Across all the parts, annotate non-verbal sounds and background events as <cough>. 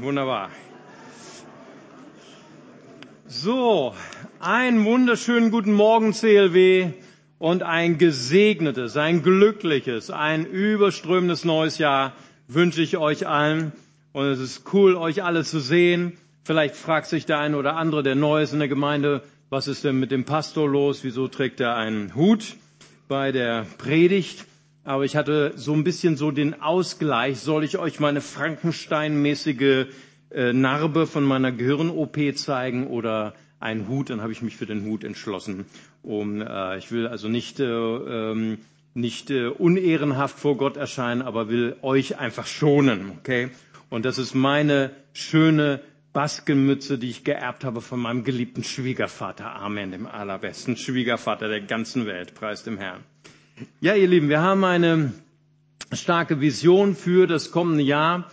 Wunderbar. So, einen wunderschönen guten Morgen, CLW, und ein gesegnetes, ein glückliches, ein überströmendes neues Jahr wünsche ich euch allen. Und es ist cool, euch alle zu sehen. Vielleicht fragt sich der eine oder andere, der neu ist in der Gemeinde, was ist denn mit dem Pastor los? Wieso trägt er einen Hut bei der Predigt? Aber ich hatte so ein bisschen so den Ausgleich. Soll ich euch meine Frankenstein-mäßige äh, Narbe von meiner Gehirn-OP zeigen oder einen Hut? Dann habe ich mich für den Hut entschlossen. Um, äh, ich will also nicht, äh, ähm, nicht äh, unehrenhaft vor Gott erscheinen, aber will euch einfach schonen. Okay? Und das ist meine schöne Baskenmütze, die ich geerbt habe von meinem geliebten Schwiegervater. Amen, dem allerbesten Schwiegervater der ganzen Welt. Preis dem Herrn. Ja, ihr Lieben, wir haben eine starke Vision für das kommende Jahr.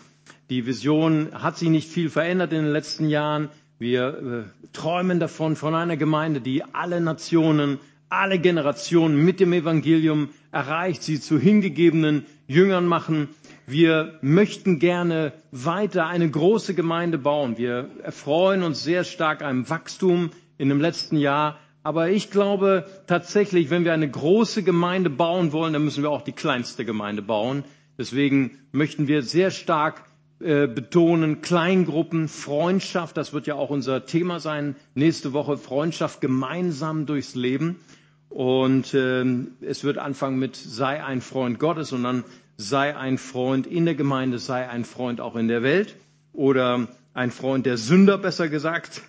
Die Vision hat sich nicht viel verändert in den letzten Jahren. Wir äh, träumen davon, von einer Gemeinde, die alle Nationen, alle Generationen mit dem Evangelium erreicht, sie zu hingegebenen Jüngern machen. Wir möchten gerne weiter eine große Gemeinde bauen. Wir erfreuen uns sehr stark am Wachstum in dem letzten Jahr. Aber ich glaube tatsächlich, wenn wir eine große Gemeinde bauen wollen, dann müssen wir auch die kleinste Gemeinde bauen. Deswegen möchten wir sehr stark äh, betonen, Kleingruppen, Freundschaft, das wird ja auch unser Thema sein, nächste Woche Freundschaft gemeinsam durchs Leben. Und äh, es wird anfangen mit sei ein Freund Gottes und dann sei ein Freund in der Gemeinde, sei ein Freund auch in der Welt oder ein Freund der Sünder, besser gesagt.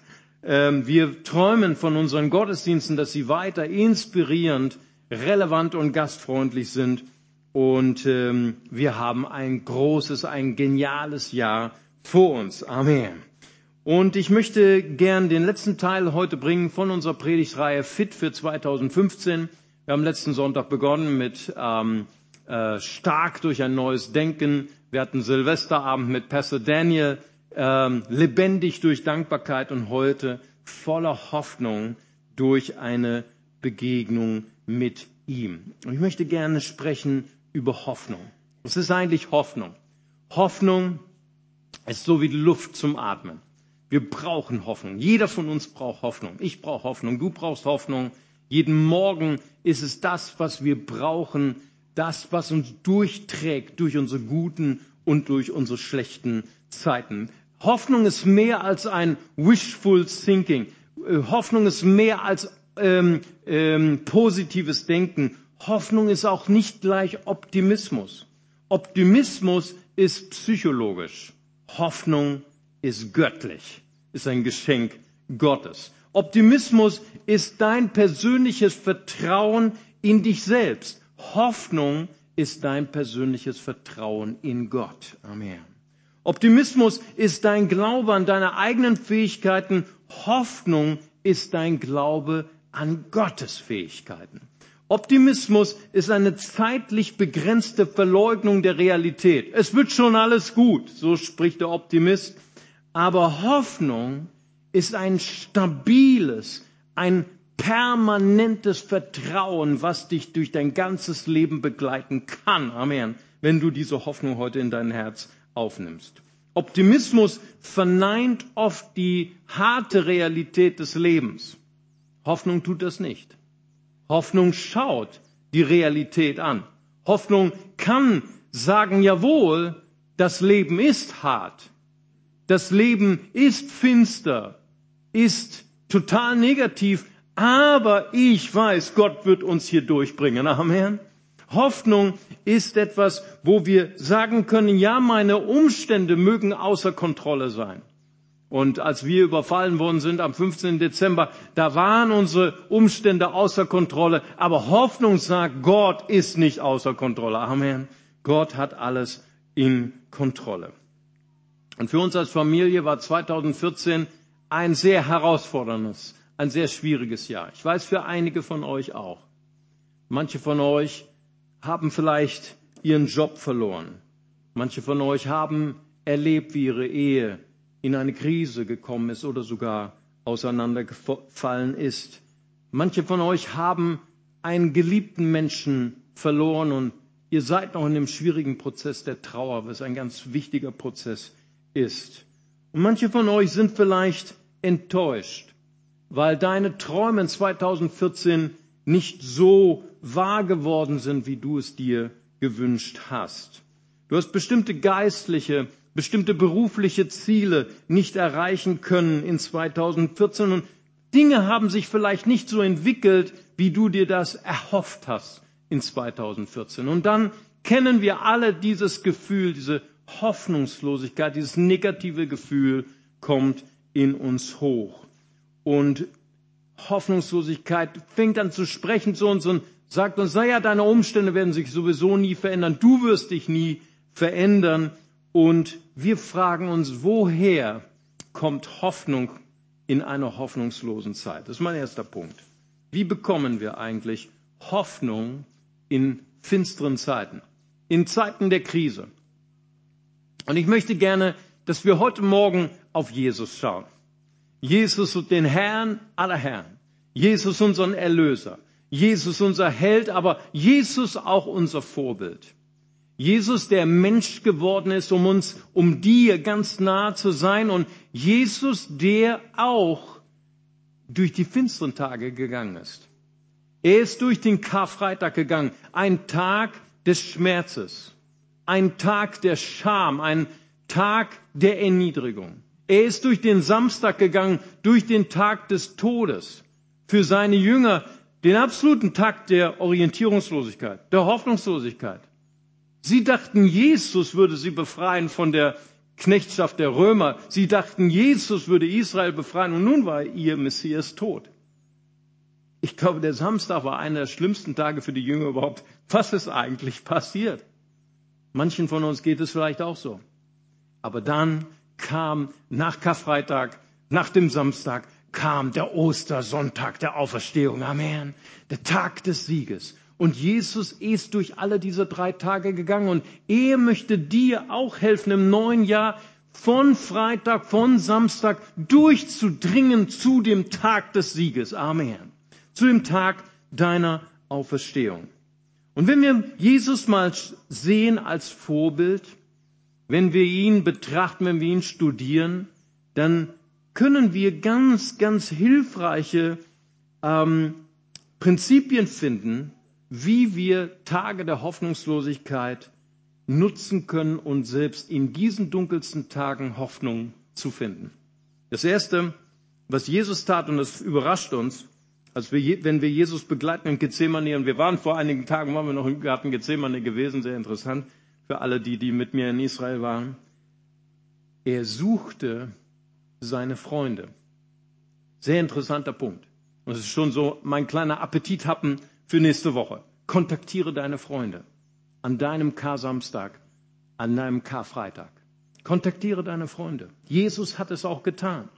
Ähm, wir träumen von unseren Gottesdiensten, dass sie weiter inspirierend, relevant und gastfreundlich sind. Und ähm, wir haben ein großes, ein geniales Jahr vor uns. Amen. Und ich möchte gern den letzten Teil heute bringen von unserer Predigtreihe Fit für 2015. Wir haben letzten Sonntag begonnen mit ähm, äh, stark durch ein neues Denken. Wir hatten Silvesterabend mit Pastor Daniel ähm, lebendig durch Dankbarkeit und heute voller Hoffnung durch eine Begegnung mit ihm. Und ich möchte gerne sprechen über Hoffnung. Was ist eigentlich Hoffnung? Hoffnung ist so wie Luft zum Atmen. Wir brauchen Hoffnung. Jeder von uns braucht Hoffnung. Ich brauche Hoffnung. Du brauchst Hoffnung. Jeden Morgen ist es das, was wir brauchen, das, was uns durchträgt durch unsere guten und durch unsere schlechten Zeiten. Hoffnung ist mehr als ein wishful thinking. Äh, Hoffnung ist mehr als ähm, ähm, positives Denken. Hoffnung ist auch nicht gleich Optimismus. Optimismus ist psychologisch. Hoffnung ist göttlich, ist ein Geschenk Gottes. Optimismus ist dein persönliches Vertrauen in dich selbst. Hoffnung ist dein persönliches Vertrauen in Gott. Amen. Optimismus ist dein Glaube an deine eigenen Fähigkeiten. Hoffnung ist dein Glaube an Gottes Fähigkeiten. Optimismus ist eine zeitlich begrenzte Verleugnung der Realität. Es wird schon alles gut, so spricht der Optimist. Aber Hoffnung ist ein stabiles, ein permanentes Vertrauen, was dich durch dein ganzes Leben begleiten kann. Amen. Wenn du diese Hoffnung heute in dein Herz aufnimmst. Optimismus verneint oft die harte Realität des Lebens. Hoffnung tut das nicht. Hoffnung schaut die Realität an. Hoffnung kann sagen, jawohl, das Leben ist hart. Das Leben ist finster, ist total negativ, aber ich weiß, Gott wird uns hier durchbringen. Amen. Hoffnung ist etwas, wo wir sagen können, ja, meine Umstände mögen außer Kontrolle sein. Und als wir überfallen worden sind am 15. Dezember, da waren unsere Umstände außer Kontrolle. Aber Hoffnung sagt, Gott ist nicht außer Kontrolle. Amen. Gott hat alles in Kontrolle. Und für uns als Familie war 2014 ein sehr herausforderndes, ein sehr schwieriges Jahr. Ich weiß für einige von euch auch. Manche von euch haben vielleicht ihren Job verloren. Manche von euch haben erlebt, wie ihre Ehe in eine Krise gekommen ist oder sogar auseinandergefallen ist. Manche von euch haben einen geliebten Menschen verloren und ihr seid noch in dem schwierigen Prozess der Trauer, was ein ganz wichtiger Prozess ist. Und manche von euch sind vielleicht enttäuscht, weil deine Träume in 2014 nicht so wahr geworden sind, wie du es dir gewünscht hast. Du hast bestimmte geistliche, bestimmte berufliche Ziele nicht erreichen können in 2014 und Dinge haben sich vielleicht nicht so entwickelt, wie du dir das erhofft hast in 2014. Und dann kennen wir alle dieses Gefühl, diese Hoffnungslosigkeit, dieses negative Gefühl kommt in uns hoch. Und Hoffnungslosigkeit fängt an zu sprechen zu uns und sagt uns, naja, deine Umstände werden sich sowieso nie verändern, du wirst dich nie verändern. Und wir fragen uns, woher kommt Hoffnung in einer hoffnungslosen Zeit? Das ist mein erster Punkt. Wie bekommen wir eigentlich Hoffnung in finsteren Zeiten, in Zeiten der Krise? Und ich möchte gerne, dass wir heute Morgen auf Jesus schauen. Jesus den Herrn aller Herren. Jesus unseren Erlöser. Jesus unser Held, aber Jesus auch unser Vorbild. Jesus, der Mensch geworden ist, um uns, um dir ganz nahe zu sein und Jesus, der auch durch die finsteren Tage gegangen ist. Er ist durch den Karfreitag gegangen, ein Tag des Schmerzes, ein Tag der Scham, ein Tag der Erniedrigung. Er ist durch den Samstag gegangen, durch den Tag des Todes. Für seine Jünger den absoluten Tag der Orientierungslosigkeit, der Hoffnungslosigkeit. Sie dachten, Jesus würde sie befreien von der Knechtschaft der Römer. Sie dachten, Jesus würde Israel befreien und nun war ihr Messias tot. Ich glaube, der Samstag war einer der schlimmsten Tage für die Jünger überhaupt. Was ist eigentlich passiert? Manchen von uns geht es vielleicht auch so. Aber dann kam nach Karfreitag, nach dem Samstag, kam der Ostersonntag der Auferstehung. Amen. Der Tag des Sieges. Und Jesus ist durch alle diese drei Tage gegangen und er möchte dir auch helfen im neuen Jahr von Freitag, von Samstag durchzudringen zu dem Tag des Sieges. Amen. Zu dem Tag deiner Auferstehung. Und wenn wir Jesus mal sehen als Vorbild, wenn wir ihn betrachten, wenn wir ihn studieren, dann können wir ganz, ganz hilfreiche ähm, Prinzipien finden, wie wir Tage der Hoffnungslosigkeit nutzen können und selbst in diesen dunkelsten Tagen Hoffnung zu finden. Das Erste, was Jesus tat, und das überrascht uns, als wir, wenn wir Jesus begleiten in Gethsemane, und wir waren vor einigen Tagen, waren wir noch im Garten Gethsemane gewesen, sehr interessant für alle die, die mit mir in Israel waren. Er suchte seine Freunde. Sehr interessanter Punkt. Und es ist schon so mein kleiner Appetithappen für nächste Woche. Kontaktiere deine Freunde an deinem Kar-Samstag, an deinem Karfreitag. Kontaktiere deine Freunde. Jesus hat es auch getan.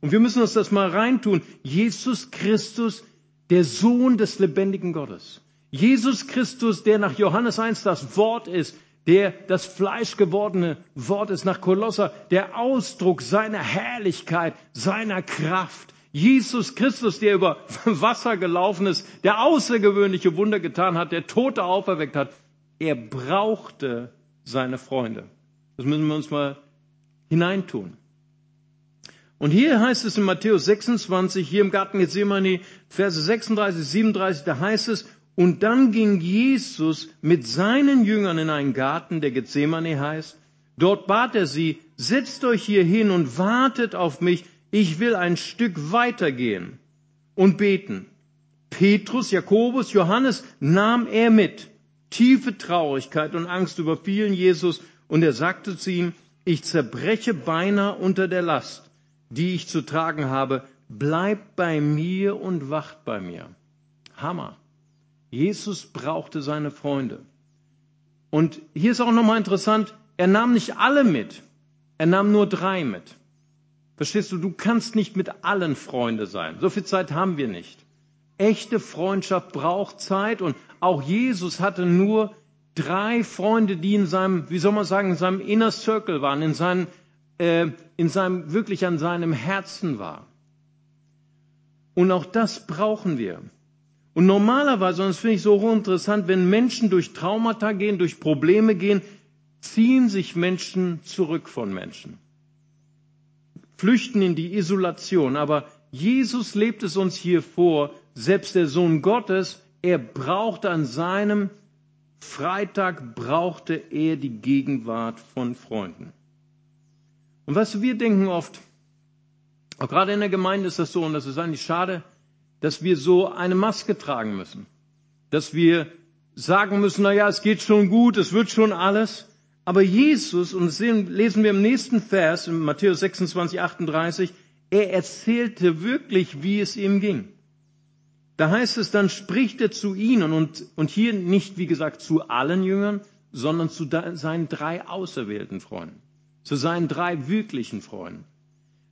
Und wir müssen uns das mal reintun. Jesus Christus, der Sohn des lebendigen Gottes. Jesus Christus, der nach Johannes 1 das Wort ist, der das fleischgewordene Wort ist nach Kolosser, der Ausdruck seiner Herrlichkeit, seiner Kraft. Jesus Christus, der über <laughs> Wasser gelaufen ist, der außergewöhnliche Wunder getan hat, der Tote auferweckt hat, er brauchte seine Freunde. Das müssen wir uns mal hineintun. Und hier heißt es in Matthäus 26, hier im Garten Gethsemane, Verse 36, 37, da heißt es, und dann ging Jesus mit seinen Jüngern in einen Garten, der Gethsemane heißt. Dort bat er sie, setzt euch hier hin und wartet auf mich, ich will ein Stück weitergehen und beten. Petrus, Jakobus, Johannes nahm er mit. Tiefe Traurigkeit und Angst überfielen Jesus und er sagte zu ihm, ich zerbreche beinahe unter der Last, die ich zu tragen habe. Bleibt bei mir und wacht bei mir. Hammer. Jesus brauchte seine Freunde. Und hier ist auch nochmal interessant, er nahm nicht alle mit, er nahm nur drei mit. Verstehst du, du kannst nicht mit allen Freunde sein. So viel Zeit haben wir nicht. Echte Freundschaft braucht Zeit und auch Jesus hatte nur drei Freunde, die in seinem, wie soll man sagen, in seinem Inner Circle waren, in seinem, äh, in seinem, wirklich an seinem Herzen war. Und auch das brauchen wir. Und normalerweise, und das finde ich so hochinteressant, wenn Menschen durch Traumata gehen, durch Probleme gehen, ziehen sich Menschen zurück von Menschen. flüchten in die Isolation. Aber Jesus lebt es uns hier vor, selbst der Sohn Gottes, er brauchte an seinem Freitag, brauchte er die Gegenwart von Freunden. Und du, wir denken oft, auch gerade in der Gemeinde ist das so, und das ist eigentlich schade, dass wir so eine Maske tragen müssen. Dass wir sagen müssen, na ja, es geht schon gut, es wird schon alles. Aber Jesus, und das lesen wir im nächsten Vers, in Matthäus 26, 38, er erzählte wirklich, wie es ihm ging. Da heißt es, dann spricht er zu ihnen und, und hier nicht, wie gesagt, zu allen Jüngern, sondern zu seinen drei auserwählten Freunden, zu seinen drei wirklichen Freunden.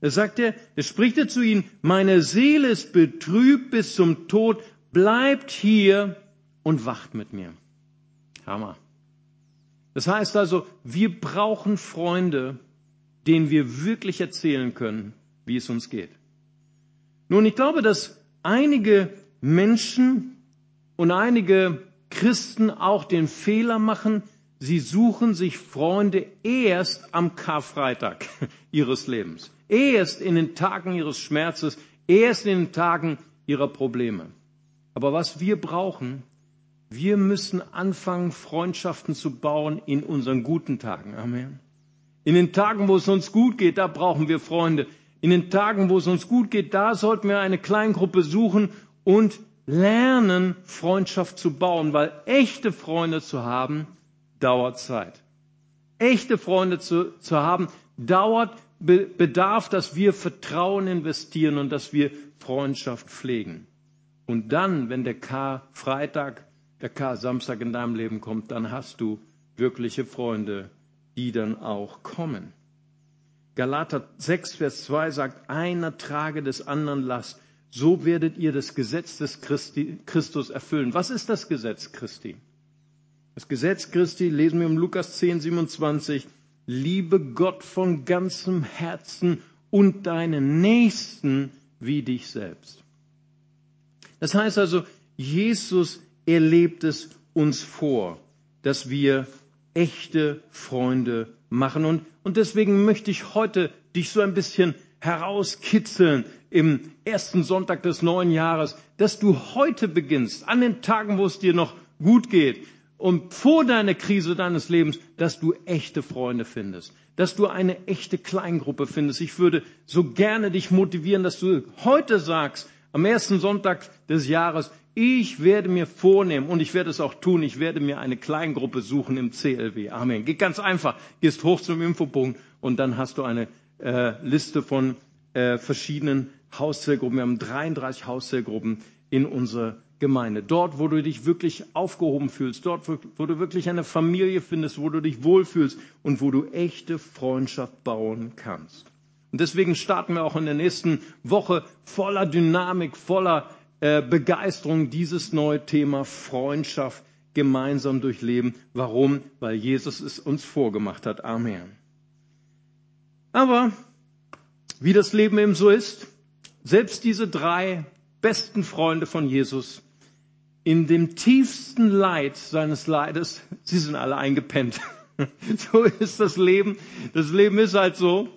Da sagt er, er spricht er zu ihnen, meine Seele ist betrübt bis zum Tod, bleibt hier und wacht mit mir. Hammer. Das heißt also, wir brauchen Freunde, denen wir wirklich erzählen können, wie es uns geht. Nun, ich glaube, dass einige Menschen und einige Christen auch den Fehler machen, sie suchen sich Freunde erst am Karfreitag <laughs> ihres Lebens, erst in den Tagen ihres Schmerzes, erst in den Tagen ihrer Probleme. Aber was wir brauchen, wir müssen anfangen, Freundschaften zu bauen in unseren guten Tagen. Amen. In den Tagen, wo es uns gut geht, da brauchen wir Freunde. In den Tagen, wo es uns gut geht, da sollten wir eine Kleingruppe suchen und lernen, Freundschaft zu bauen, weil echte Freunde zu haben, dauert Zeit. Echte Freunde zu, zu haben, dauert, bedarf, dass wir Vertrauen investieren und dass wir Freundschaft pflegen. Und dann, wenn der K-Freitag, der K-Samstag in deinem Leben kommt, dann hast du wirkliche Freunde, die dann auch kommen. Galater 6, Vers 2 sagt, einer trage des anderen Last so werdet ihr das Gesetz des Christi, Christus erfüllen. Was ist das Gesetz Christi? Das Gesetz Christi lesen wir im Lukas 10, 27. Liebe Gott von ganzem Herzen und deinen Nächsten wie dich selbst. Das heißt also, Jesus erlebt es uns vor, dass wir echte Freunde machen. Und, und deswegen möchte ich heute dich so ein bisschen herauskitzeln im ersten Sonntag des neuen Jahres, dass du heute beginnst, an den Tagen, wo es dir noch gut geht und vor deiner Krise deines Lebens, dass du echte Freunde findest, dass du eine echte Kleingruppe findest. Ich würde so gerne dich motivieren, dass du heute sagst, am ersten Sonntag des Jahres, ich werde mir vornehmen und ich werde es auch tun, ich werde mir eine Kleingruppe suchen im CLW. Amen. Geht ganz einfach, gehst hoch zum Infopunkt und dann hast du eine äh, Liste von äh, verschiedenen Hauszellgruppen. Wir haben 33 Hauszellgruppen in unserer Gemeinde. Dort, wo du dich wirklich aufgehoben fühlst, dort, wo, du wirklich eine Familie findest, wo du dich wohlfühlst und wo du echte Freundschaft bauen kannst. Und deswegen starten wir auch in der nächsten Woche voller Dynamik, voller äh, Begeisterung dieses neue Thema Freundschaft gemeinsam durchleben. Warum? Weil Jesus es uns vorgemacht hat. Amen. Aber wie das Leben eben so ist, selbst diese drei besten Freunde von Jesus, in dem tiefsten Leid seines Leides, sie sind alle eingepennt. <laughs> So ist das Leben. Das Leben ist halt so.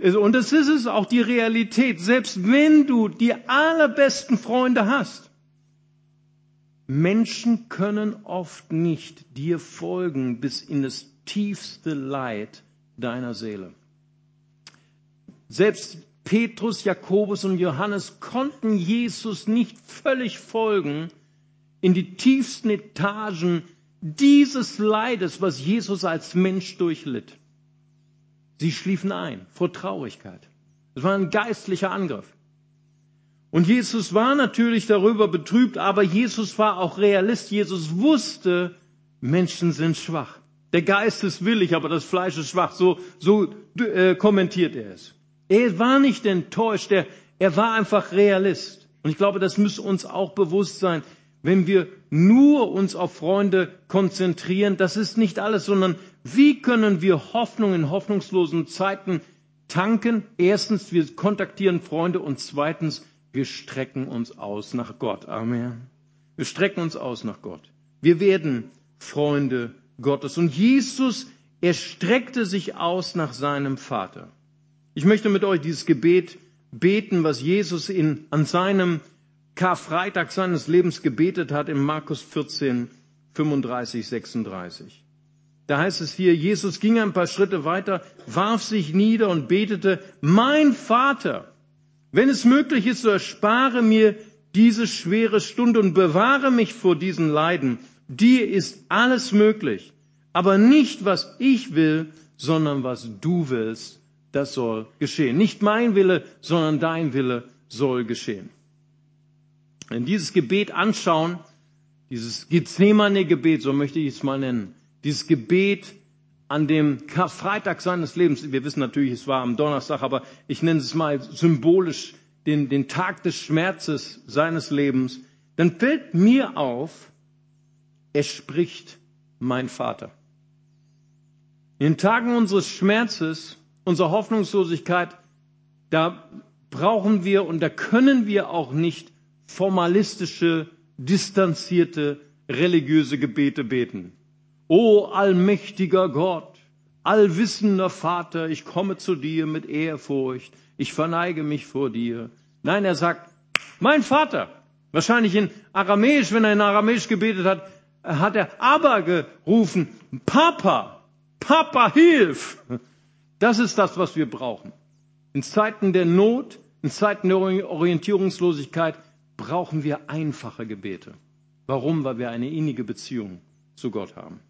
Und das ist es auch die Realität. Selbst wenn du die allerbesten Freunde hast, Menschen können oft nicht dir folgen bis in das tiefste Leid deiner Seele. Selbst Petrus, Jakobus und Johannes konnten Jesus nicht völlig folgen in die tiefsten Etagen dieses Leides, was Jesus als Mensch durchlitt. Sie schliefen ein vor Traurigkeit. Es war ein geistlicher Angriff. Und Jesus war natürlich darüber betrübt, aber Jesus war auch Realist. Jesus wusste, Menschen sind schwach. Der Geist ist willig, aber das Fleisch ist schwach. So, so äh, kommentiert er es. Er war nicht enttäuscht, er, er war einfach Realist. Und ich glaube, das muss uns auch bewusst sein. Wenn wir nur uns auf Freunde konzentrieren, das ist nicht alles, sondern wie können wir Hoffnung in hoffnungslosen Zeiten tanken? Erstens, wir kontaktieren Freunde und zweitens, wir strecken uns aus nach Gott. Amen. Wir strecken uns aus nach Gott. Wir werden Freunde Gottes. Und Jesus, er streckte sich aus nach seinem Vater. Ich möchte mit euch dieses Gebet beten, was Jesus in, an seinem Karfreitag seines Lebens gebetet hat in Markus 14, 35, 36. Da heißt es hier, Jesus ging ein paar Schritte weiter, warf sich nieder und betete, mein Vater, wenn es möglich ist, so erspare mir diese schwere Stunde und bewahre mich vor diesen Leiden. Dir ist alles möglich, aber nicht was ich will, sondern was du willst, das soll geschehen. Nicht mein Wille, sondern dein Wille soll geschehen. Wenn dieses Gebet anschauen, dieses Gethsemane-Gebet, so möchte ich es mal nennen, dieses Gebet an dem Karfreitag seines Lebens, wir wissen natürlich, es war am Donnerstag, aber ich nenne es mal symbolisch den, den Tag des Schmerzes seines Lebens, dann fällt mir auf, er spricht mein Vater. In den Tagen unseres Schmerzes, unserer Hoffnungslosigkeit, da brauchen wir und da können wir auch nicht formalistische, distanzierte, religiöse Gebete beten. O allmächtiger Gott, allwissender Vater, ich komme zu dir mit Ehrfurcht, ich verneige mich vor dir. Nein, er sagt, mein Vater. Wahrscheinlich in Aramäisch, wenn er in Aramäisch gebetet hat, hat er aber gerufen, Papa, Papa, hilf! Das ist das, was wir brauchen. In Zeiten der Not, in Zeiten der Orientierungslosigkeit brauchen wir einfache Gebete. Warum? Weil wir eine innige Beziehung zu Gott haben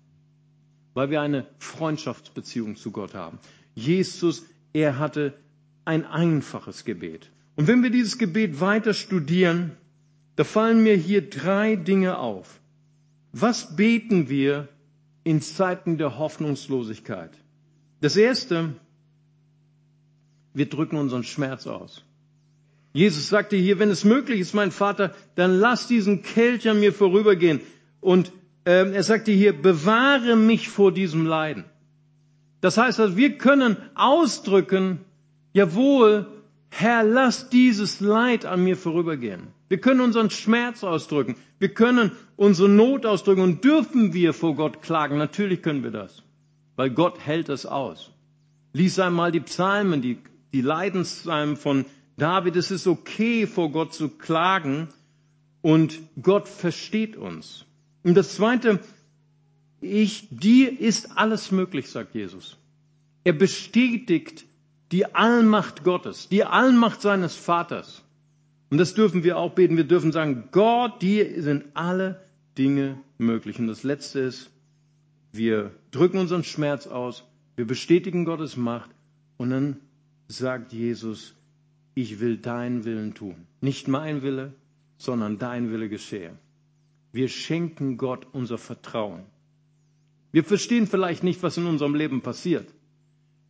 weil wir eine Freundschaftsbeziehung zu Gott haben. Jesus, er hatte ein einfaches Gebet. Und wenn wir dieses Gebet weiter studieren, da fallen mir hier drei Dinge auf. Was beten wir in Zeiten der Hoffnungslosigkeit? Das erste, wir drücken unseren Schmerz aus. Jesus sagte hier, wenn es möglich ist, mein Vater, dann lass diesen Kelch an mir vorübergehen. Und ähm, er sagte hier, bewahre mich vor diesem Leiden. Das heißt, also, wir können ausdrücken, jawohl, Herr, lass dieses Leid an mir vorübergehen. Wir können unseren Schmerz ausdrücken. Wir können unsere Not ausdrücken und dürfen wir vor Gott klagen. Natürlich können wir das, weil Gott hält es aus. Lies einmal die Psalmen, die, die Leidenspsalmen von David. Es ist okay, vor Gott zu klagen und Gott versteht uns. Und das zweite, ich, dir ist alles möglich, sagt Jesus. Er bestätigt die Allmacht Gottes, die Allmacht seines Vaters. Und das dürfen wir auch beten. Wir dürfen sagen, Gott, dir sind alle Dinge möglich. Und das letzte ist, wir drücken unseren Schmerz aus, wir bestätigen Gottes Macht und dann sagt Jesus, ich will deinen Willen tun. Nicht mein Wille, sondern dein Wille geschehe. Wir schenken Gott unser Vertrauen. Wir verstehen vielleicht nicht, was in unserem Leben passiert.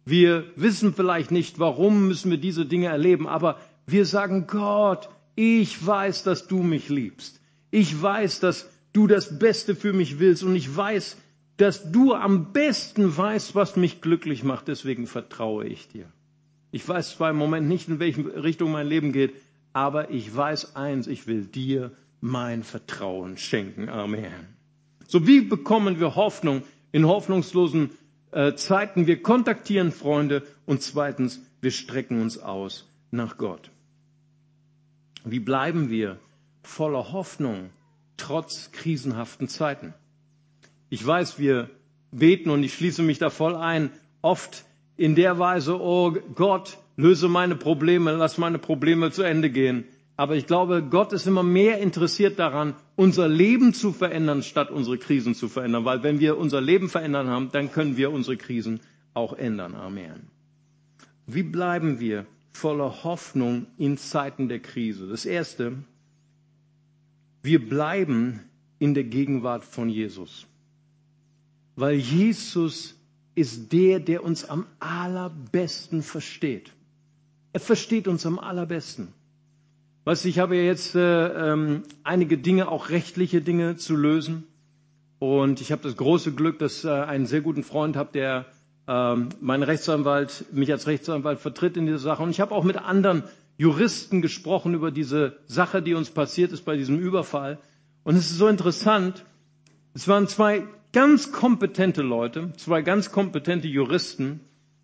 Wir wissen vielleicht nicht, warum müssen wir diese Dinge erleben, aber wir sagen, Gott, ich weiß, dass du mich liebst. Ich weiß, dass du das Beste für mich willst und ich weiß, dass du am besten weißt, was mich glücklich macht. Deswegen vertraue ich dir. Ich weiß zwar im Moment nicht, in welche Richtung mein Leben geht, aber ich weiß eins, ich will dir mein Vertrauen schenken. Amen. So wie bekommen wir Hoffnung in hoffnungslosen äh, Zeiten? Wir kontaktieren Freunde und zweitens, wir strecken uns aus nach Gott. Wie bleiben wir voller Hoffnung trotz krisenhaften Zeiten? Ich weiß, wir beten und ich schließe mich da voll ein, oft in der Weise, oh Gott, löse meine Probleme, lass meine Probleme zu Ende gehen. Aber ich glaube, Gott ist immer mehr interessiert daran, unser Leben zu verändern, statt unsere Krisen zu verändern. Weil wenn wir unser Leben verändern haben, dann können wir unsere Krisen auch ändern. Amen. Wie bleiben wir voller Hoffnung in Zeiten der Krise? Das Erste, wir bleiben in der Gegenwart von Jesus. Weil Jesus ist der, der uns am allerbesten versteht. Er versteht uns am allerbesten. Weißt du, ich habe ja jetzt äh, ähm, einige Dinge, auch rechtliche Dinge zu lösen. Und ich habe das große Glück, dass äh, einen sehr guten Freund habe, der ähm, mein Rechtsanwalt, mich als Rechtsanwalt vertritt in dieser Sache. Und ich habe auch mit anderen Juristen gesprochen über diese Sache, die uns passiert ist bei diesem Überfall. Und es ist so interessant. Es waren zwei ganz kompetente Leute, zwei ganz kompetente Juristen.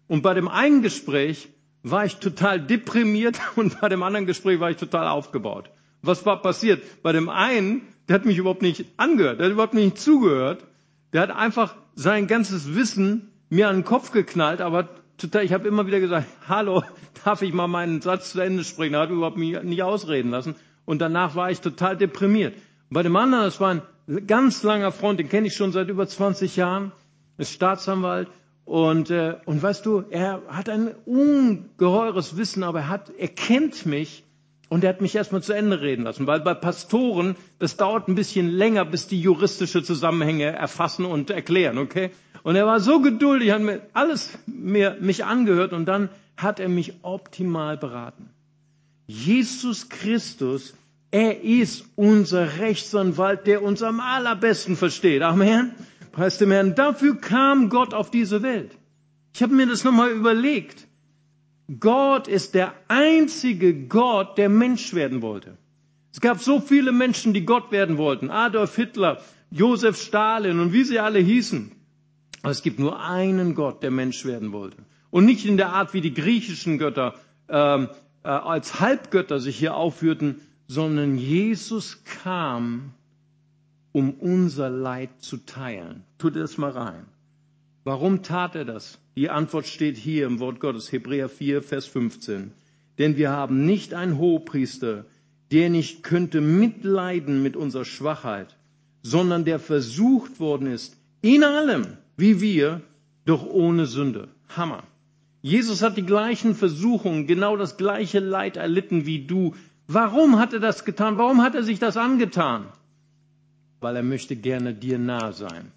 Und bei dem einen Gespräch war ich total deprimiert <laughs> und bei dem anderen Gespräch war ich total aufgebaut. Was war passiert? Bei dem einen, der hat mich überhaupt nicht angehört, der hat überhaupt nicht zugehört, der hat einfach sein ganzes Wissen mir an den Kopf geknallt, aber total, ich habe immer wieder gesagt, hallo, <laughs> darf ich mal meinen Satz zu Ende sprechen? Er hat überhaupt mich nicht ausreden lassen. Und danach war ich total deprimiert. Bei dem anderen, das war ein ganz langer Freund, den kenne ich schon seit über 20 Jahren, ist Staatsanwalt. Und, äh, und weißt du, er hat ein ungeheures Wissen, aber er, hat, er kennt mich und er hat mich erstmal zu Ende reden lassen, weil bei Pastoren, das dauert ein bisschen länger, bis die juristische Zusammenhänge erfassen und erklären, okay? Und er war so geduldig, hat mir alles mir, mich angehört und dann hat er mich optimal beraten. Jesus Christus, er ist unser Rechtsanwalt, der uns am allerbesten versteht. Amen. Preis dem Herrn. Dafür kam Gott auf diese Welt. Ich habe mir das nochmal überlegt. Gott ist der einzige Gott, der Mensch werden wollte. Es gab so viele Menschen, die Gott werden wollten. Adolf Hitler, Josef Stalin und wie sie alle hießen. Aber es gibt nur einen Gott, der Mensch werden wollte. Und nicht in der Art, wie die griechischen Götter ähm, äh, als Halbgötter sich hier aufführten, sondern Jesus kam, um unser Leid zu teilen. Tut das mal rein. Warum tat er das? Die Antwort steht hier im Wort Gottes, Hebräer 4, Vers 15. Denn wir haben nicht einen Hohepriester, der nicht könnte mitleiden mit unserer Schwachheit, sondern der versucht worden ist, in allem, wie wir, doch ohne Sünde. Hammer. Jesus hat die gleichen Versuchungen, genau das gleiche Leid erlitten wie du. Warum hat er das getan? Warum hat er sich das angetan? Weil er möchte gerne dir nah sein.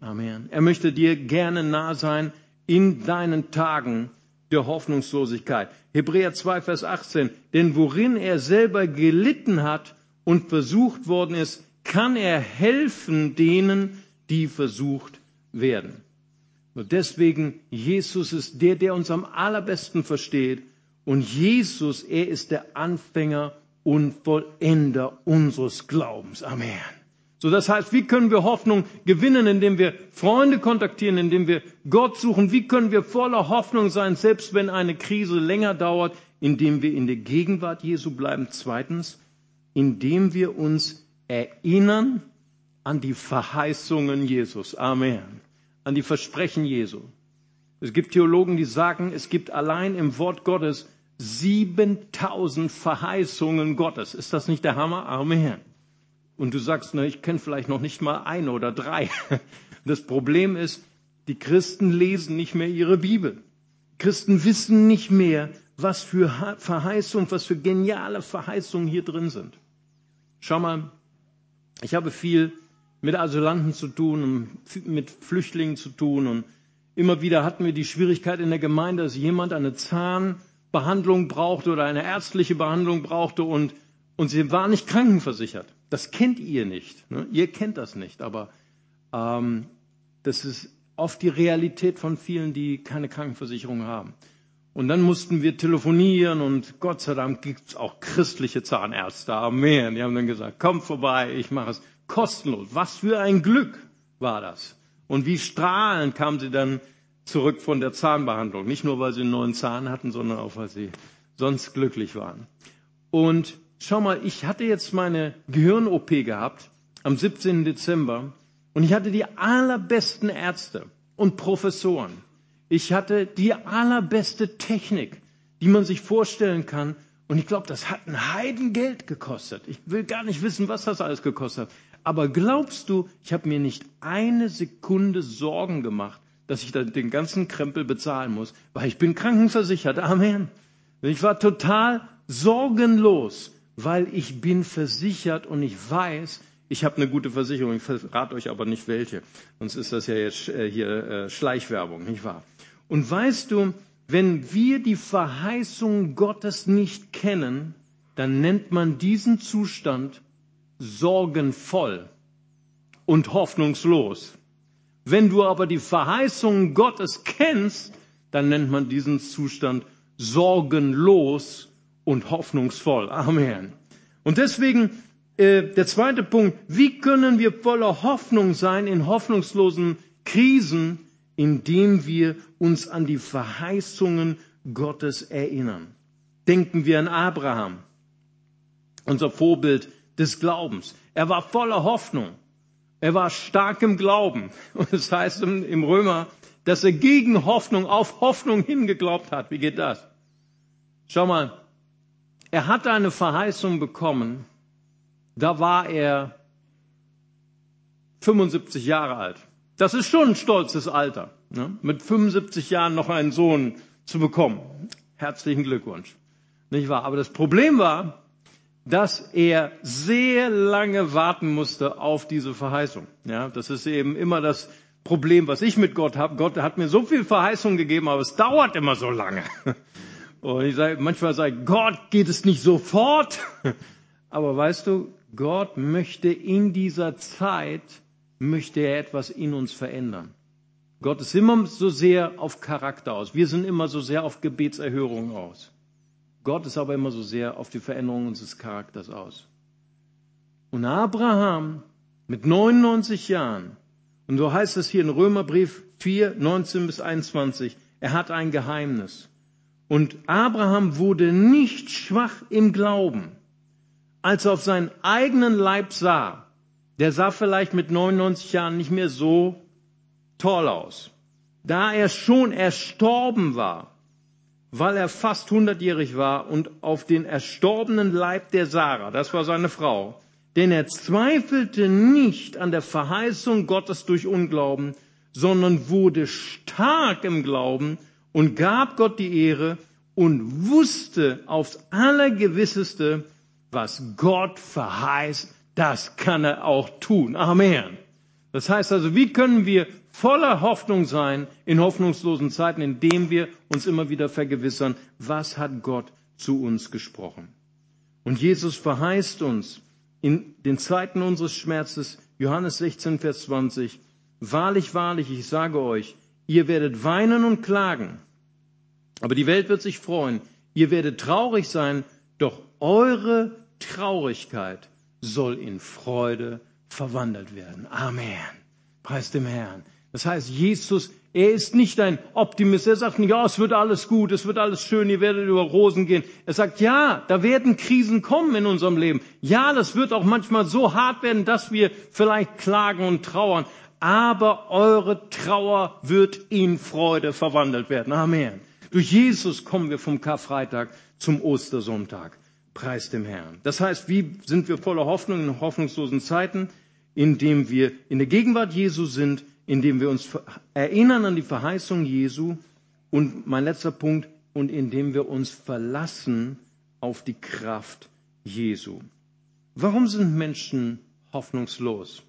Amen. Er möchte dir gerne nah sein in deinen Tagen der Hoffnungslosigkeit. Hebräer 2, Vers 18. Denn worin er selber gelitten hat und versucht worden ist, kann er helfen denen, die versucht werden. Und deswegen, Jesus ist der, der uns am allerbesten versteht. Und Jesus, er ist der Anfänger und Vollender unseres Glaubens. Amen. So, das heißt, wie können wir Hoffnung gewinnen, indem wir Freunde kontaktieren, indem wir Gott suchen? Wie können wir voller Hoffnung sein, selbst wenn eine Krise länger dauert, indem wir in der Gegenwart Jesu bleiben? Zweitens, indem wir uns erinnern an die Verheißungen Jesus. Amen. An die Versprechen Jesu. Es gibt Theologen, die sagen, es gibt allein im Wort Gottes 7000 Verheißungen Gottes. Ist das nicht der Hammer? Amen und du sagst, na, ich kenne vielleicht noch nicht mal eine oder drei. <laughs> Das Problem ist, die Christen lesen nicht mehr ihre Bibel. Christen wissen nicht mehr, was für Verheißungen, was für geniale Verheißungen hier drin sind. Schau mal, ich habe viel mit Asylanten zu tun und mit Flüchtlingen zu tun und immer wieder hatten wir die Schwierigkeit in der Gemeinde, dass jemand eine Zahnbehandlung brauchte oder eine ärztliche Behandlung brauchte und, und sie war nicht krankenversichert. Das kennt ihr nicht. Ne? Ihr kennt das nicht, aber ähm, das ist oft die Realität von vielen, die keine Krankenversicherung haben. Und dann mussten wir telefonieren und Gott sei Dank gibt es auch christliche Zahnärzte. Amen. Die haben dann gesagt, komm vorbei, ich mache es kostenlos. Was für ein Glück war das. Und wie strahlend kamen sie dann zurück von der Zahnbehandlung. Nicht nur, weil sie einen neuen Zahn hatten, sondern auch, weil sie sonst glücklich waren. Und schau mal, ich hatte jetzt meine Gehirn-OP gehabt am 17. Dezember und ich hatte die allerbesten Ärzte und Professoren. Ich hatte die allerbeste Technik, die man sich vorstellen kann. Und ich glaube, das hat ein Heidengeld gekostet. Ich will gar nicht wissen, was das alles gekostet hat. Aber glaubst du, ich habe mir nicht eine Sekunde Sorgen gemacht, dass ich den ganzen Krempel bezahlen muss, weil ich bin krankenversichert. Amen. Ich war total sorgenlos weil ich bin versichert und ich weiß, ich habe eine gute Versicherung. Ich verrate euch aber nicht welche. Sonst ist das ja jetzt äh, hier äh, Schleichwerbung, nicht wahr? Und weißt du, wenn wir die Verheißung Gottes nicht kennen, dann nennt man diesen Zustand sorgenvoll und hoffnungslos. Wenn du aber die Verheißung Gottes kennst, dann nennt man diesen Zustand sorgenlos und hoffnungsvoll. Amen. Und deswegen äh, der zweite Punkt, wie können wir voller Hoffnung sein in hoffnungslosen Krisen, indem wir uns an die Verheißungen Gottes erinnern. Denken wir an Abraham, unser Vorbild des Glaubens. Er war voller Hoffnung. Er war stark im Glauben. Und es das heißt im Römer, dass er gegen Hoffnung auf Hoffnung hingeglaubt hat. Wie geht das? Schau mal, er hatte eine Verheißung bekommen, da war er 75 Jahre alt. Das ist schon ein stolzes Alter, ne? mit 75 Jahren noch einen Sohn zu bekommen. Herzlichen Glückwunsch. Nicht wahr? Aber das Problem war, dass er sehr lange warten musste auf diese Verheißung. Ja, das ist eben immer das Problem, was ich mit Gott habe. Gott hat mir so viel Verheißung gegeben, aber es dauert immer so lange. <laughs> Und ich sage, manchmal sage Gott, geht es nicht sofort? <laughs> Aber weißt du, Gott möchte in dieser Zeit, möchte er etwas in uns verändern. Gott ist immer so sehr auf Charakter aus. Wir sind immer so sehr auf Gebetserhörung aus. Gott ist aber immer so sehr auf die Veränderung unseres Charakters aus. Und Abraham mit 99 Jahren, und so heißt es hier in Römerbrief 4, 19 bis 21, er hat ein Geheimnis. Und Abraham wurde nicht schwach im Glauben, als er auf seinen eigenen Leib sah. Der sah vielleicht mit 99 Jahren nicht mehr so toll aus. Da er schon erstorben war, weil er fast hundertjährig war und auf den erstorbenen Leib der Sarah, das war seine Frau, denn er zweifelte nicht an der Verheißung Gottes durch Unglauben, sondern wurde stark im Glauben und gab Gott die Ehre und wusste aufs Allergewisseste, was Gott verheißt, das kann er auch tun. Amen. Das heißt also, wie können wir voller Hoffnung sein in hoffnungslosen Zeiten, indem wir uns immer wieder vergewissern, was hat Gott zu uns gesprochen. Und Jesus verheißt uns in den Zeiten unseres Schmerzes, Johannes 16, Vers 20, Wahrlich, wahrlich, ich sage euch, ihr werdet weinen und klagen, aber die Welt wird sich freuen. Ihr werdet traurig sein, doch eure Traurigkeit soll in Freude verwandelt werden. Amen. Preis dem Herrn. Das heißt, Jesus, er ist nicht ein Optimist. Er sagt nicht, ja, es wird alles gut, es wird alles schön, ihr werdet über Rosen gehen. Er sagt, ja, da werden Krisen kommen in unserem Leben. Ja, das wird auch manchmal so hart werden, dass wir vielleicht klagen und trauern. Aber eure Trauer wird in Freude verwandelt werden. Amen. Durch Jesus kommen wir vom Karfreitag zum Ostersonntag. Preis dem Herrn. Das heißt, wie sind wir voller Hoffnung in hoffnungslosen Zeiten? Indem wir in der Gegenwart Jesu sind, indem wir uns erinnern an die Verheißung Jesu und mein letzter Punkt, und indem wir uns verlassen auf die Kraft Jesu. Warum sind Menschen hoffnungslos?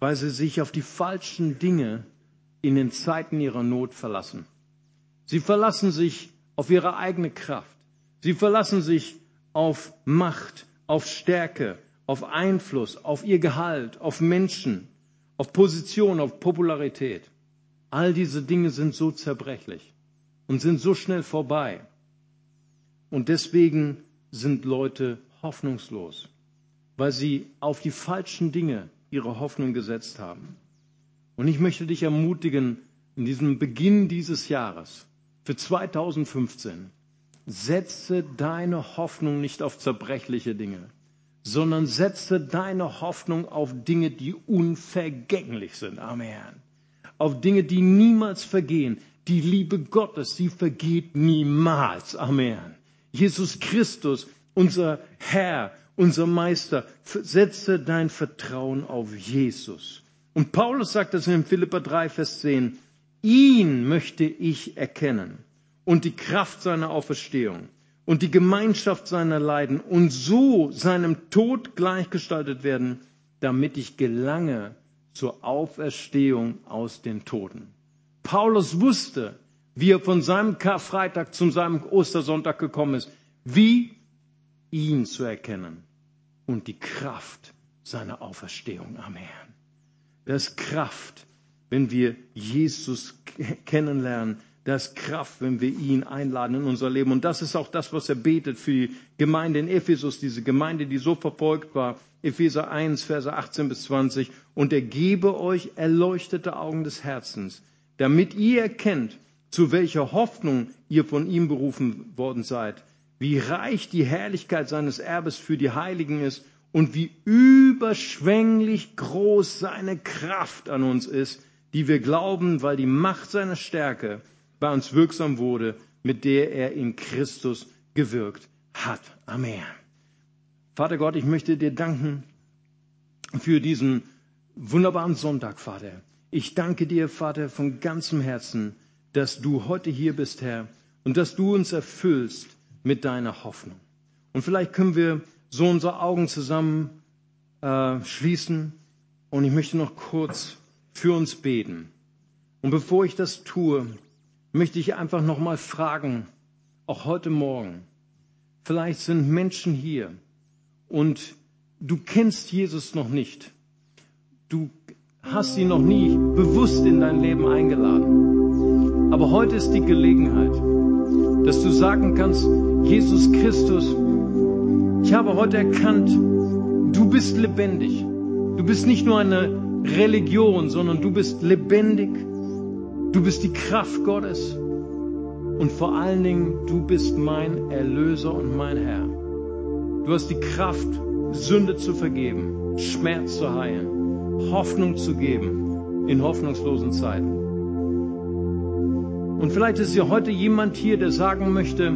Weil sie sich auf die falschen Dinge in den Zeiten ihrer Not verlassen. Sie verlassen sich auf ihre eigene Kraft. Sie verlassen sich auf Macht, auf Stärke, auf Einfluss, auf ihr Gehalt, auf Menschen, auf Position, auf Popularität. All diese Dinge sind so zerbrechlich und sind so schnell vorbei. Und deswegen sind Leute hoffnungslos, weil sie auf die falschen Dinge ihre Hoffnung gesetzt haben. Und ich möchte dich ermutigen, in diesem Beginn dieses Jahres, für 2015. Setze deine Hoffnung nicht auf zerbrechliche Dinge, sondern setze deine Hoffnung auf Dinge, die unvergänglich sind. Amen. Auf Dinge, die niemals vergehen. Die Liebe Gottes, sie vergeht niemals. Amen. Jesus Christus, unser Herr, unser Meister, setze dein Vertrauen auf Jesus. Und Paulus sagt das in Philippa 3, Vers 10, Ihn möchte ich erkennen und die Kraft seiner Auferstehung und die Gemeinschaft seiner Leiden und so seinem Tod gleichgestaltet werden, damit ich gelange zur Auferstehung aus den Toten. Paulus wusste, wie er von seinem Karfreitag zu seinem Ostersonntag gekommen ist, wie ihn zu erkennen und die Kraft seiner Auferstehung. Amen. Das Kraft wenn wir Jesus kennenlernen. Das Kraft, wenn wir ihn einladen in unser Leben. Und das ist auch das, was er betet für die Gemeinde in Ephesus, diese Gemeinde, die so verfolgt war. Epheser 1, Verse 18 bis 20. Und er gebe euch erleuchtete Augen des Herzens, damit ihr erkennt, zu welcher Hoffnung ihr von ihm berufen worden seid, wie reich die Herrlichkeit seines Erbes für die Heiligen ist und wie überschwänglich groß seine Kraft an uns ist, die wir glauben, weil die Macht seiner Stärke bei uns wirksam wurde, mit der er in Christus gewirkt hat. Amen. Vater Gott, ich möchte dir danken für diesen wunderbaren Sonntag, Vater. Ich danke dir, Vater, von ganzem Herzen, dass du heute hier bist, Herr, und dass du uns erfüllst mit deiner Hoffnung. Und vielleicht können wir so unsere Augen zusammen äh, schließen und ich möchte noch kurz für uns beten. Und bevor ich das tue, möchte ich einfach noch mal fragen, auch heute Morgen. Vielleicht sind Menschen hier und du kennst Jesus noch nicht. Du hast ihn noch nie bewusst in dein Leben eingeladen. Aber heute ist die Gelegenheit, dass du sagen kannst, Jesus Christus, ich habe heute erkannt, du bist lebendig. Du bist nicht nur eine Religion, sondern du bist lebendig. Du bist die Kraft Gottes. Und vor allen Dingen, du bist mein Erlöser und mein Herr. Du hast die Kraft, Sünde zu vergeben, Schmerz zu heilen, Hoffnung zu geben in hoffnungslosen Zeiten. Und vielleicht ist ja heute jemand hier, der sagen möchte,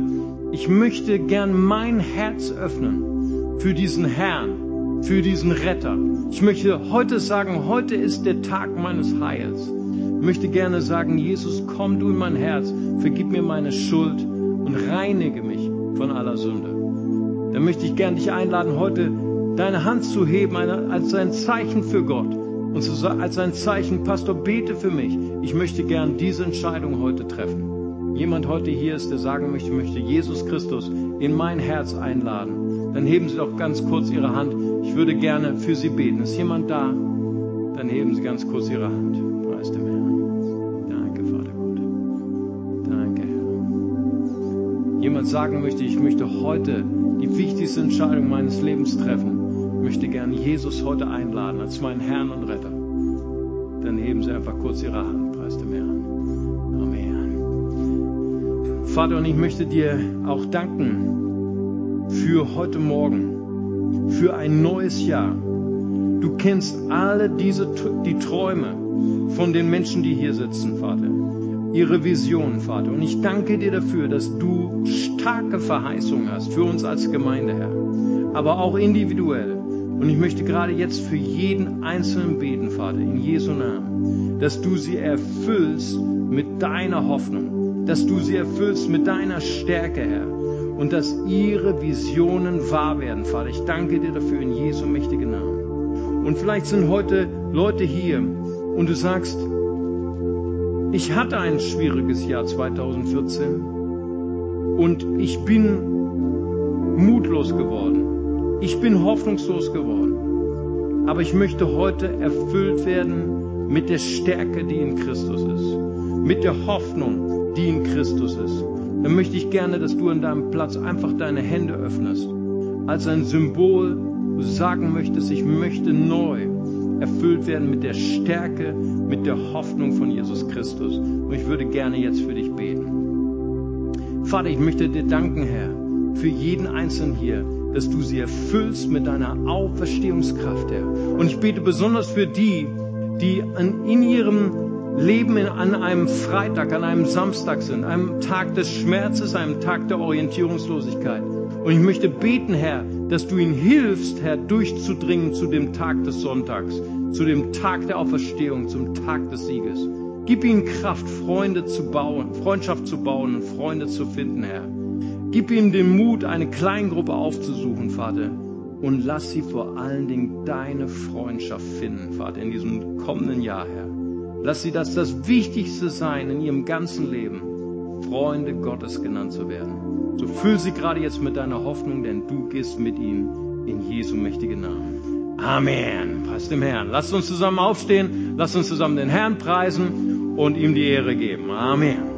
ich möchte gern mein Herz öffnen für diesen Herrn, für diesen Retter. Ich möchte heute sagen, heute ist der Tag meines Heils. Möchte gerne sagen, Jesus, komm du in mein Herz, vergib mir meine Schuld und reinige mich von aller Sünde. Dann möchte ich gern dich einladen, heute deine Hand zu heben als ein Zeichen für Gott und als ein Zeichen, Pastor, bete für mich. Ich möchte gern diese Entscheidung heute treffen jemand heute hier ist, der sagen möchte, möchte Jesus Christus in mein Herz einladen, dann heben Sie doch ganz kurz Ihre Hand. Ich würde gerne für Sie beten. Ist jemand da? Dann heben Sie ganz kurz Ihre Hand. Jemand sagen möchte, ich möchte heute die wichtigste Entscheidung meines Lebens treffen. Möchte gerne Jesus heute einladen als meinen Herrn und Retter. Dann heben Sie einfach kurz Ihre Hand. Preis dem Herrn. Vater, und ich möchte dir auch danken für heute Morgen, für ein neues Jahr. Du kennst alle diese die Träume von den Menschen, die hier sitzen, Vater. Ihre Visionen, Vater. Und ich danke dir dafür, dass du starke Verheißungen hast für uns als Gemeinde, Herr. Aber auch individuell. Und ich möchte gerade jetzt für jeden Einzelnen beten, Vater, in Jesu Namen, dass du sie erfüllst mit deiner Hoffnung dass du sie erfüllst mit deiner Stärke, Herr, und dass ihre Visionen wahr werden, Vater. Ich danke dir dafür in Jesu mächtigen Namen. Und vielleicht sind heute Leute hier und du sagst, ich hatte ein schwieriges Jahr 2014 und ich bin mutlos geworden. Ich bin hoffnungslos geworden. Aber ich möchte heute erfüllt werden mit der Stärke, die in Christus ist. Mit der Hoffnung, die in Christus ist, dann möchte ich gerne, dass du an deinem Platz einfach deine Hände öffnest. Als ein Symbol, sagen möchtest, ich möchte neu erfüllt werden mit der Stärke, mit der Hoffnung von Jesus Christus. Und ich würde gerne jetzt für dich beten. Vater, ich möchte dir danken, Herr, für jeden Einzelnen hier, dass du sie erfüllst mit deiner Auferstehungskraft, Herr. Und ich bete besonders für die, die in ihrem Leben an einem Freitag, an einem Samstag sind, einem Tag des Schmerzes, einem Tag der Orientierungslosigkeit. Und ich möchte beten, Herr, dass du ihnen hilfst, Herr, durchzudringen zu dem Tag des Sonntags, zu dem Tag der Auferstehung, zum Tag des Sieges. Gib ihnen Kraft, Freunde zu bauen, Freundschaft zu bauen und Freunde zu finden, Herr. Gib ihnen den Mut, eine Kleingruppe aufzusuchen, Vater. Und lass sie vor allen Dingen deine Freundschaft finden, Vater, in diesem kommenden Jahr, Herr. Lass sie das das Wichtigste sein in ihrem ganzen Leben, Freunde Gottes genannt zu werden. So füll sie gerade jetzt mit deiner Hoffnung, denn du gehst mit ihnen in Jesu mächtigen Namen. Amen. Preis dem Herrn. Lasst uns zusammen aufstehen, lasst uns zusammen den Herrn preisen und ihm die Ehre geben. Amen.